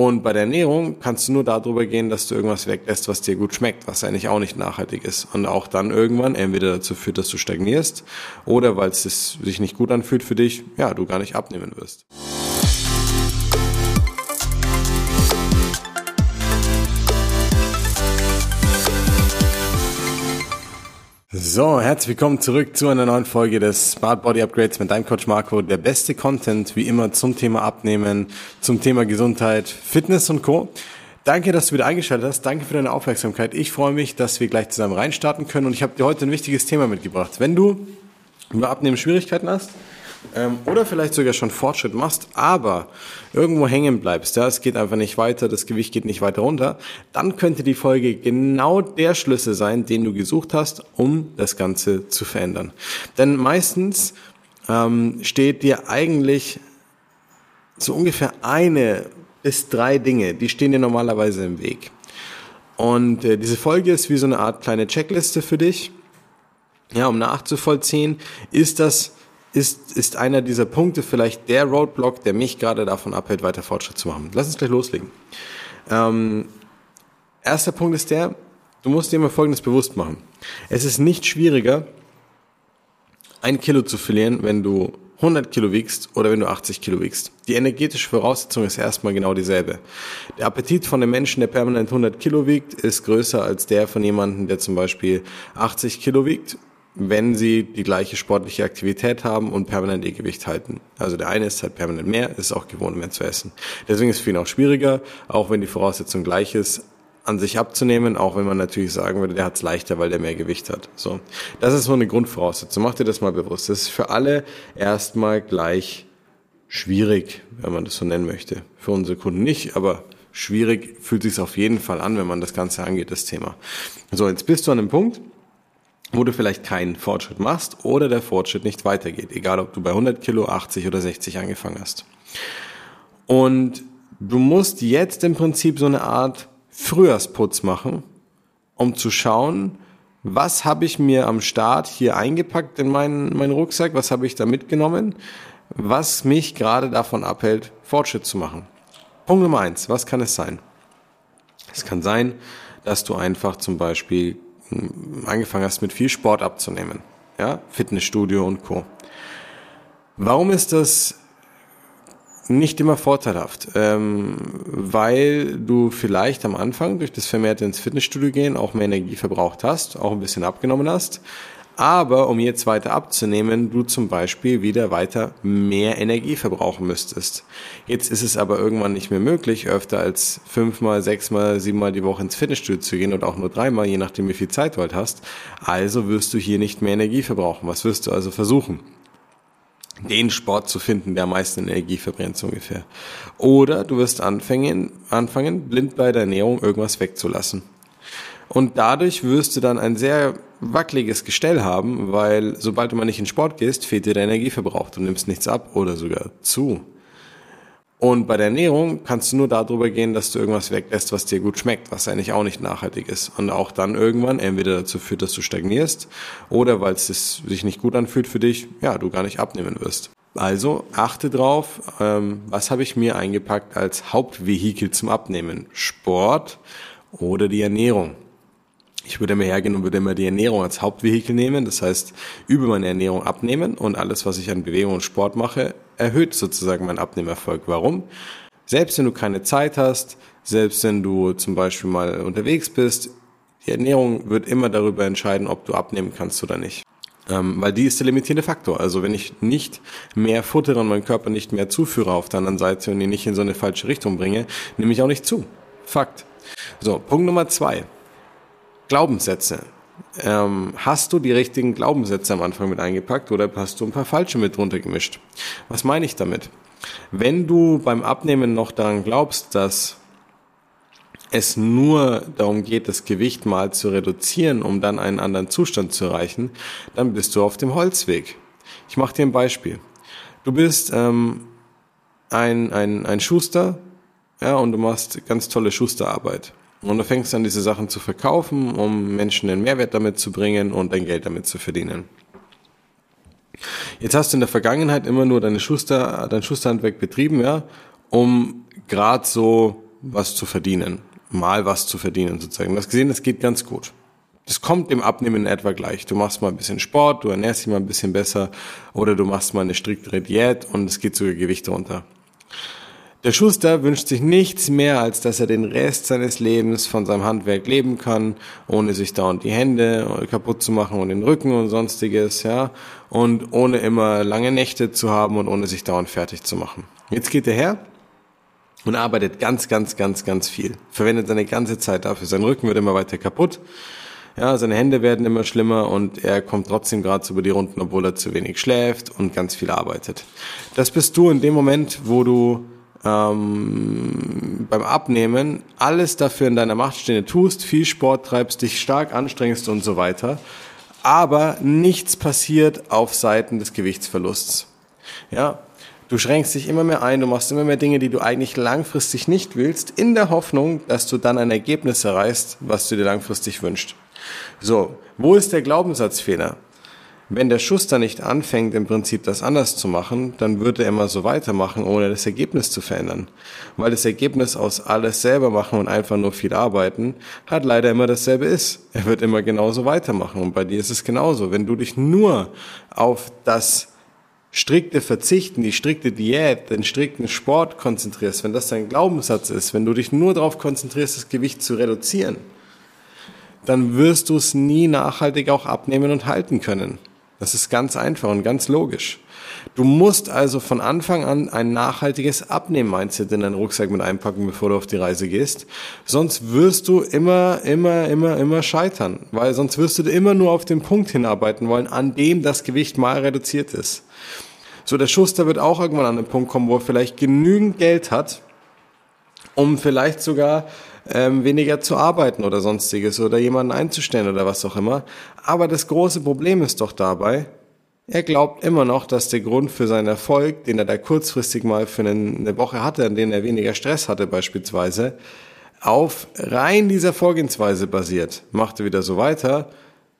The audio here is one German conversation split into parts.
Und bei der Ernährung kannst du nur darüber gehen, dass du irgendwas weglässt, was dir gut schmeckt, was eigentlich auch nicht nachhaltig ist. Und auch dann irgendwann entweder dazu führt, dass du stagnierst oder weil es sich nicht gut anfühlt für dich, ja, du gar nicht abnehmen wirst. So, herzlich willkommen zurück zu einer neuen Folge des Smart Body Upgrades mit deinem Coach Marco. Der beste Content wie immer zum Thema Abnehmen, zum Thema Gesundheit, Fitness und Co. Danke, dass du wieder eingeschaltet hast. Danke für deine Aufmerksamkeit. Ich freue mich, dass wir gleich zusammen reinstarten können und ich habe dir heute ein wichtiges Thema mitgebracht. Wenn du über Abnehmen Schwierigkeiten hast, ähm, oder vielleicht sogar schon Fortschritt machst, aber irgendwo hängen bleibst, ja, es geht einfach nicht weiter, das Gewicht geht nicht weiter runter, dann könnte die Folge genau der Schlüssel sein, den du gesucht hast, um das Ganze zu verändern. Denn meistens ähm, steht dir eigentlich so ungefähr eine bis drei Dinge, die stehen dir normalerweise im Weg. Und äh, diese Folge ist wie so eine Art kleine Checkliste für dich, ja, um nachzuvollziehen, ist das ist, ist einer dieser Punkte vielleicht der Roadblock, der mich gerade davon abhält, weiter Fortschritt zu machen. Lass uns gleich loslegen. Ähm, erster Punkt ist der, du musst dir immer Folgendes bewusst machen. Es ist nicht schwieriger, ein Kilo zu verlieren, wenn du 100 Kilo wiegst oder wenn du 80 Kilo wiegst. Die energetische Voraussetzung ist erstmal genau dieselbe. Der Appetit von einem Menschen, der permanent 100 Kilo wiegt, ist größer als der von jemandem, der zum Beispiel 80 Kilo wiegt wenn sie die gleiche sportliche Aktivität haben und permanent ihr Gewicht halten. Also der eine ist halt permanent mehr, ist auch gewohnt mehr zu essen. Deswegen ist es für ihn auch schwieriger, auch wenn die Voraussetzung gleich ist, an sich abzunehmen, auch wenn man natürlich sagen würde, der hat es leichter, weil der mehr Gewicht hat. So, das ist so eine Grundvoraussetzung. Mach dir das mal bewusst. Das ist für alle erstmal gleich schwierig, wenn man das so nennen möchte. Für unsere Kunden nicht, aber schwierig fühlt sich auf jeden Fall an, wenn man das Ganze angeht, das Thema. So, jetzt bist du an dem Punkt, wo du vielleicht keinen Fortschritt machst oder der Fortschritt nicht weitergeht, egal ob du bei 100 Kilo, 80 oder 60 angefangen hast. Und du musst jetzt im Prinzip so eine Art Frühjahrsputz machen, um zu schauen, was habe ich mir am Start hier eingepackt in meinen, meinen Rucksack, was habe ich da mitgenommen, was mich gerade davon abhält, Fortschritt zu machen. Punkt Nummer eins, was kann es sein? Es kann sein, dass du einfach zum Beispiel angefangen hast, mit viel Sport abzunehmen. Ja, Fitnessstudio und Co. Warum ist das nicht immer vorteilhaft? Ähm, weil du vielleicht am Anfang durch das vermehrte ins Fitnessstudio gehen auch mehr Energie verbraucht hast, auch ein bisschen abgenommen hast aber um jetzt weiter abzunehmen, du zum Beispiel wieder weiter mehr Energie verbrauchen müsstest. Jetzt ist es aber irgendwann nicht mehr möglich, öfter als fünfmal, sechsmal, siebenmal die Woche ins Fitnessstudio zu gehen und auch nur dreimal, je nachdem wie viel Zeit du halt hast. Also wirst du hier nicht mehr Energie verbrauchen. Was wirst du also versuchen? den Sport zu finden, der am meisten Energie verbrennt, so ungefähr. Oder du wirst anfangen, anfangen, blind bei der Ernährung irgendwas wegzulassen. Und dadurch wirst du dann ein sehr wackeliges Gestell haben, weil sobald du mal nicht in Sport gehst, fehlt dir der Energieverbrauch. Du nimmst nichts ab oder sogar zu. Und bei der Ernährung kannst du nur darüber gehen, dass du irgendwas weglässt, was dir gut schmeckt, was eigentlich auch nicht nachhaltig ist. Und auch dann irgendwann entweder dazu führt, dass du stagnierst oder weil es sich nicht gut anfühlt für dich, ja, du gar nicht abnehmen wirst. Also achte drauf, ähm, was habe ich mir eingepackt als Hauptvehikel zum Abnehmen? Sport oder die Ernährung? Ich würde mir hergehen und würde immer die Ernährung als Hauptvehikel nehmen. Das heißt, über meine Ernährung abnehmen und alles, was ich an Bewegung und Sport mache, erhöht sozusagen meinen Abnehmerfolg. Warum? Selbst wenn du keine Zeit hast, selbst wenn du zum Beispiel mal unterwegs bist, die Ernährung wird immer darüber entscheiden, ob du abnehmen kannst oder nicht. Ähm, weil die ist der limitierende Faktor. Also wenn ich nicht mehr futtere und meinen Körper nicht mehr zuführe auf der anderen Seite und ihn nicht in so eine falsche Richtung bringe, nehme ich auch nicht zu. Fakt. So, Punkt Nummer zwei. Glaubenssätze. Ähm, hast du die richtigen Glaubenssätze am Anfang mit eingepackt oder hast du ein paar falsche mit drunter gemischt? Was meine ich damit? Wenn du beim Abnehmen noch daran glaubst, dass es nur darum geht, das Gewicht mal zu reduzieren, um dann einen anderen Zustand zu erreichen, dann bist du auf dem Holzweg. Ich mache dir ein Beispiel. Du bist ähm, ein, ein, ein Schuster ja, und du machst ganz tolle Schusterarbeit. Und du fängst an, diese Sachen zu verkaufen, um Menschen den Mehrwert damit zu bringen und dein Geld damit zu verdienen. Jetzt hast du in der Vergangenheit immer nur deine Schuster, dein Schusterhandwerk betrieben, ja, um gerade so was zu verdienen. Mal was zu verdienen sozusagen. Du hast gesehen, das geht ganz gut. Das kommt im Abnehmen in etwa gleich. Du machst mal ein bisschen Sport, du ernährst dich mal ein bisschen besser oder du machst mal eine striktere Diät und es geht sogar Gewicht runter. Der Schuster wünscht sich nichts mehr, als dass er den Rest seines Lebens von seinem Handwerk leben kann, ohne sich dauernd die Hände kaputt zu machen und den Rücken und sonstiges, ja, und ohne immer lange Nächte zu haben und ohne sich dauernd fertig zu machen. Jetzt geht er her und arbeitet ganz, ganz, ganz, ganz viel. Verwendet seine ganze Zeit dafür. Sein Rücken wird immer weiter kaputt. Ja, seine Hände werden immer schlimmer und er kommt trotzdem gerade über die Runden, obwohl er zu wenig schläft und ganz viel arbeitet. Das bist du in dem Moment, wo du ähm, beim Abnehmen alles dafür in deiner Macht Stehende tust, viel Sport treibst, dich stark anstrengst und so weiter, aber nichts passiert auf Seiten des Gewichtsverlusts. Ja, du schränkst dich immer mehr ein, du machst immer mehr Dinge, die du eigentlich langfristig nicht willst, in der Hoffnung, dass du dann ein Ergebnis erreichst, was du dir langfristig wünschst. So, wo ist der Glaubenssatzfehler? Wenn der Schuster nicht anfängt, im Prinzip das anders zu machen, dann würde er immer so weitermachen, ohne das Ergebnis zu verändern. Weil das Ergebnis aus alles selber machen und einfach nur viel arbeiten, hat leider immer dasselbe ist. Er wird immer genauso weitermachen. Und bei dir ist es genauso. Wenn du dich nur auf das strikte Verzichten, die strikte Diät, den strikten Sport konzentrierst, wenn das dein Glaubenssatz ist, wenn du dich nur darauf konzentrierst, das Gewicht zu reduzieren, dann wirst du es nie nachhaltig auch abnehmen und halten können. Das ist ganz einfach und ganz logisch. Du musst also von Anfang an ein nachhaltiges Abnehmen-Mindset in deinen Rucksack mit einpacken, bevor du auf die Reise gehst. Sonst wirst du immer, immer, immer, immer scheitern. Weil sonst wirst du immer nur auf den Punkt hinarbeiten wollen, an dem das Gewicht mal reduziert ist. So, der Schuster wird auch irgendwann an den Punkt kommen, wo er vielleicht genügend Geld hat, um vielleicht sogar ähm, weniger zu arbeiten oder sonstiges oder jemanden einzustellen oder was auch immer. Aber das große Problem ist doch dabei, er glaubt immer noch, dass der Grund für seinen Erfolg, den er da kurzfristig mal für eine Woche hatte, an denen er weniger Stress hatte beispielsweise, auf rein dieser Vorgehensweise basiert. Machte wieder so weiter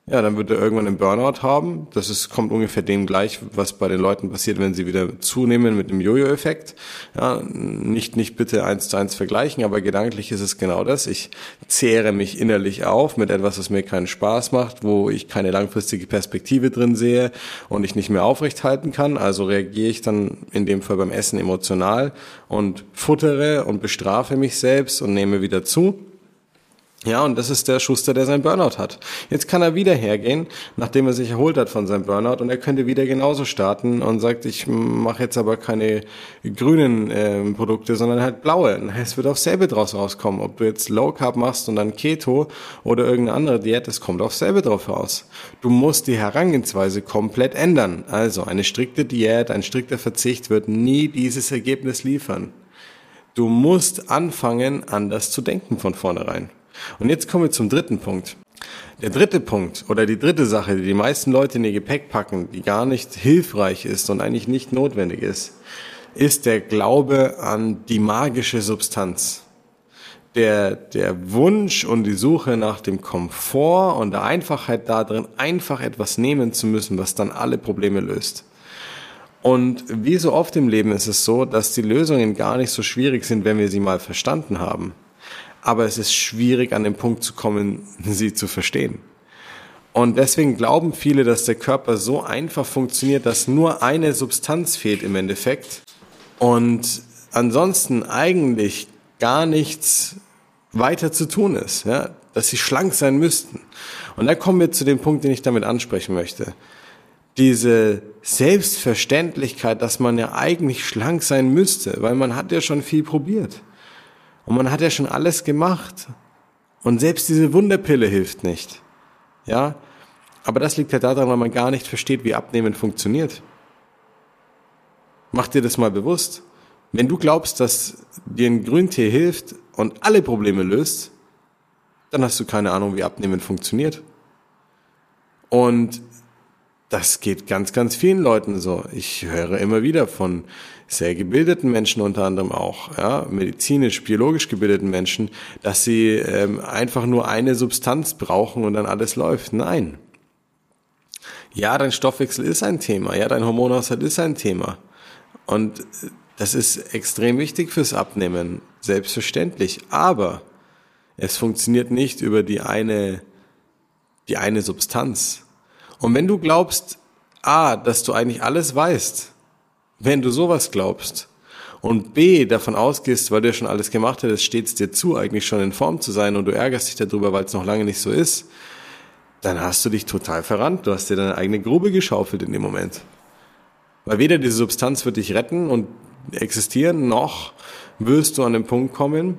ja, dann wird er irgendwann einen Burnout haben. Das ist, kommt ungefähr dem gleich, was bei den Leuten passiert, wenn sie wieder zunehmen mit dem Jojo-Effekt. Ja, nicht, nicht bitte eins zu eins vergleichen, aber gedanklich ist es genau das. Ich zehre mich innerlich auf mit etwas, was mir keinen Spaß macht, wo ich keine langfristige Perspektive drin sehe und ich nicht mehr aufrecht halten kann. Also reagiere ich dann in dem Fall beim Essen emotional und futtere und bestrafe mich selbst und nehme wieder zu. Ja, und das ist der Schuster, der sein Burnout hat. Jetzt kann er wieder hergehen, nachdem er sich erholt hat von seinem Burnout, und er könnte wieder genauso starten und sagt, ich mache jetzt aber keine grünen äh, Produkte, sondern halt blaue. Es wird aufs selbe draus rauskommen. Ob du jetzt Low Carb machst und dann Keto oder irgendeine andere Diät, es kommt aufs selbe drauf raus. Du musst die Herangehensweise komplett ändern. Also eine strikte Diät, ein strikter Verzicht wird nie dieses Ergebnis liefern. Du musst anfangen, anders zu denken von vornherein. Und jetzt kommen wir zum dritten Punkt. Der dritte Punkt oder die dritte Sache, die die meisten Leute in ihr Gepäck packen, die gar nicht hilfreich ist und eigentlich nicht notwendig ist, ist der Glaube an die magische Substanz. Der, der Wunsch und die Suche nach dem Komfort und der Einfachheit darin, einfach etwas nehmen zu müssen, was dann alle Probleme löst. Und wie so oft im Leben ist es so, dass die Lösungen gar nicht so schwierig sind, wenn wir sie mal verstanden haben aber es ist schwierig an den Punkt zu kommen, sie zu verstehen. Und deswegen glauben viele, dass der Körper so einfach funktioniert, dass nur eine Substanz fehlt im Endeffekt und ansonsten eigentlich gar nichts weiter zu tun ist, ja, dass sie schlank sein müssten. Und da kommen wir zu dem Punkt, den ich damit ansprechen möchte. Diese Selbstverständlichkeit, dass man ja eigentlich schlank sein müsste, weil man hat ja schon viel probiert. Und man hat ja schon alles gemacht. Und selbst diese Wunderpille hilft nicht. Ja? Aber das liegt ja daran, weil man gar nicht versteht, wie Abnehmen funktioniert. Mach dir das mal bewusst. Wenn du glaubst, dass dir ein Grüntee hilft und alle Probleme löst, dann hast du keine Ahnung, wie Abnehmen funktioniert. Und das geht ganz, ganz vielen Leuten so. Ich höre immer wieder von sehr gebildeten Menschen unter anderem auch, ja, medizinisch, biologisch gebildeten Menschen, dass sie ähm, einfach nur eine Substanz brauchen und dann alles läuft. Nein. Ja, dein Stoffwechsel ist ein Thema, ja, dein Hormonhaushalt ist ein Thema. Und Das ist extrem wichtig fürs Abnehmen, selbstverständlich. Aber es funktioniert nicht über die eine, die eine Substanz. Und wenn du glaubst, A, dass du eigentlich alles weißt, wenn du sowas glaubst, und B, davon ausgehst, weil du ja schon alles gemacht hättest, steht es dir zu, eigentlich schon in Form zu sein und du ärgerst dich darüber, weil es noch lange nicht so ist, dann hast du dich total verrannt. Du hast dir deine eigene Grube geschaufelt in dem Moment. Weil weder diese Substanz wird dich retten und existieren, noch wirst du an den Punkt kommen,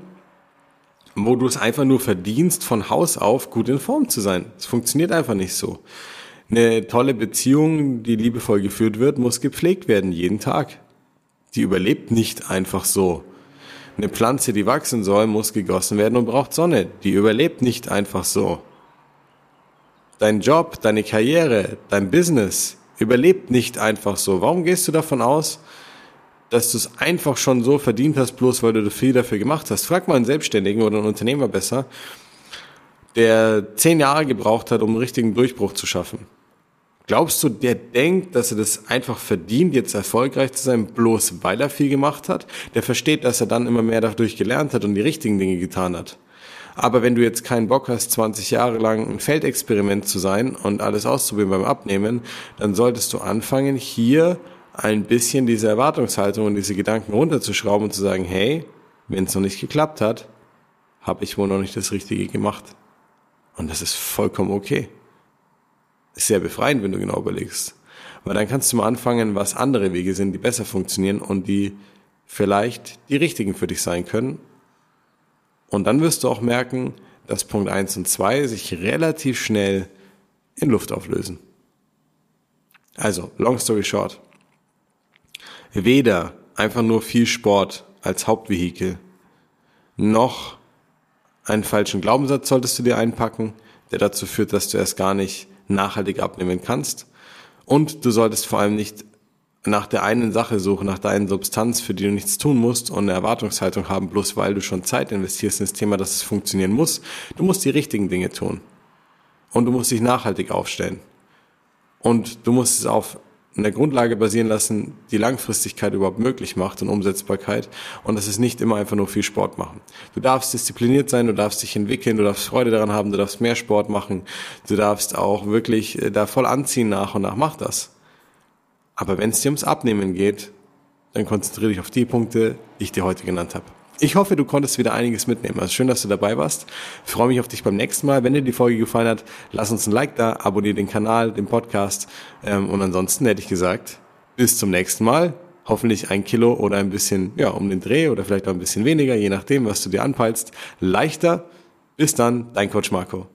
wo du es einfach nur verdienst, von Haus auf gut in Form zu sein. Es funktioniert einfach nicht so. Eine tolle Beziehung, die liebevoll geführt wird, muss gepflegt werden, jeden Tag. Die überlebt nicht einfach so. Eine Pflanze, die wachsen soll, muss gegossen werden und braucht Sonne. Die überlebt nicht einfach so. Dein Job, deine Karriere, dein Business überlebt nicht einfach so. Warum gehst du davon aus, dass du es einfach schon so verdient hast, bloß weil du viel dafür gemacht hast. Frag mal einen Selbstständigen oder einen Unternehmer besser, der zehn Jahre gebraucht hat, um einen richtigen Durchbruch zu schaffen. Glaubst du, der denkt, dass er das einfach verdient, jetzt erfolgreich zu sein, bloß weil er viel gemacht hat? Der versteht, dass er dann immer mehr dadurch gelernt hat und die richtigen Dinge getan hat. Aber wenn du jetzt keinen Bock hast, 20 Jahre lang ein Feldexperiment zu sein und alles auszuprobieren beim Abnehmen, dann solltest du anfangen, hier ein bisschen diese Erwartungshaltung und diese Gedanken runterzuschrauben und zu sagen, hey, wenn es noch nicht geklappt hat, habe ich wohl noch nicht das Richtige gemacht. Und das ist vollkommen okay. Sehr befreiend, wenn du genau überlegst. Weil dann kannst du mal anfangen, was andere Wege sind, die besser funktionieren und die vielleicht die richtigen für dich sein können. Und dann wirst du auch merken, dass Punkt eins und zwei sich relativ schnell in Luft auflösen. Also, long story short weder einfach nur viel Sport als Hauptvehikel, noch einen falschen Glaubenssatz solltest du dir einpacken, der dazu führt, dass du erst gar nicht nachhaltig abnehmen kannst. Und du solltest vor allem nicht nach der einen Sache suchen, nach der Substanz, für die du nichts tun musst und eine Erwartungshaltung haben, bloß weil du schon Zeit investierst in das Thema, dass es funktionieren muss. Du musst die richtigen Dinge tun. Und du musst dich nachhaltig aufstellen. Und du musst es auf in der Grundlage basieren lassen, die Langfristigkeit überhaupt möglich macht und Umsetzbarkeit. Und das ist nicht immer einfach nur viel Sport machen. Du darfst diszipliniert sein, du darfst dich entwickeln, du darfst Freude daran haben, du darfst mehr Sport machen, du darfst auch wirklich äh, da voll anziehen nach und nach, mach das. Aber wenn es dir ums Abnehmen geht, dann konzentriere dich auf die Punkte, die ich dir heute genannt habe. Ich hoffe, du konntest wieder einiges mitnehmen. Also schön, dass du dabei warst. Ich freue mich auf dich beim nächsten Mal. Wenn dir die Folge gefallen hat, lass uns ein Like da, abonniere den Kanal, den Podcast. Ähm, und ansonsten hätte ich gesagt, bis zum nächsten Mal. Hoffentlich ein Kilo oder ein bisschen, ja, um den Dreh oder vielleicht auch ein bisschen weniger, je nachdem, was du dir anpeilst. Leichter. Bis dann, dein Coach Marco.